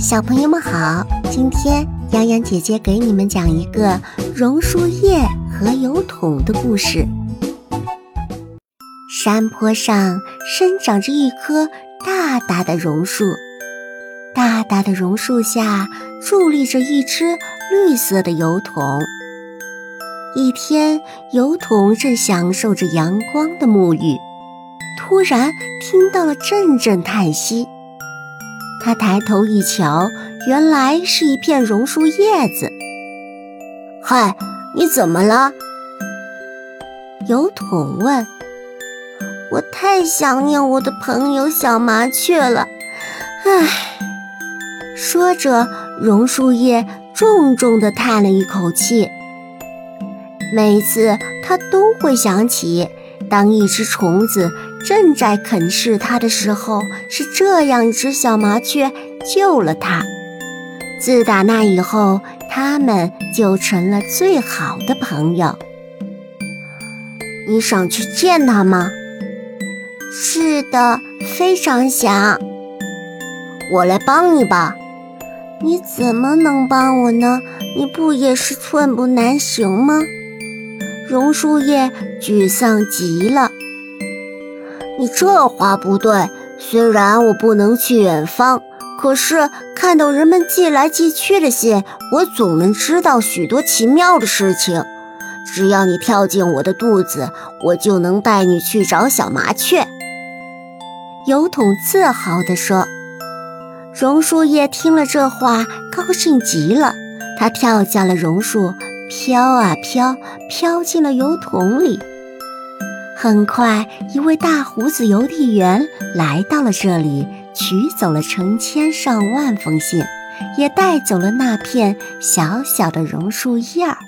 小朋友们好，今天洋洋姐姐给你们讲一个榕树叶和油桶的故事。山坡上生长着一棵大大的榕树，大大的榕树下伫立着一只绿色的油桶。一天，油桶正享受着阳光的沐浴，突然听到了阵阵叹息。他抬头一瞧，原来是一片榕树叶子。嗨，你怎么了？油桶问。我太想念我的朋友小麻雀了。唉，说着，榕树叶重重地叹了一口气。每次他都会想起，当一只虫子。正在啃噬它的时候，是这样一只小麻雀救了它。自打那以后，他们就成了最好的朋友。你想去见它吗？是的，非常想。我来帮你吧。你怎么能帮我呢？你不也是寸步难行吗？榕树叶沮丧极了。你这话不对。虽然我不能去远方，可是看到人们寄来寄去的信，我总能知道许多奇妙的事情。只要你跳进我的肚子，我就能带你去找小麻雀。油桶自豪地说。榕树叶听了这话，高兴极了。它跳下了榕树，飘啊飘，飘进了油桶里。很快，一位大胡子邮递员来到了这里，取走了成千上万封信，也带走了那片小小的榕树叶儿。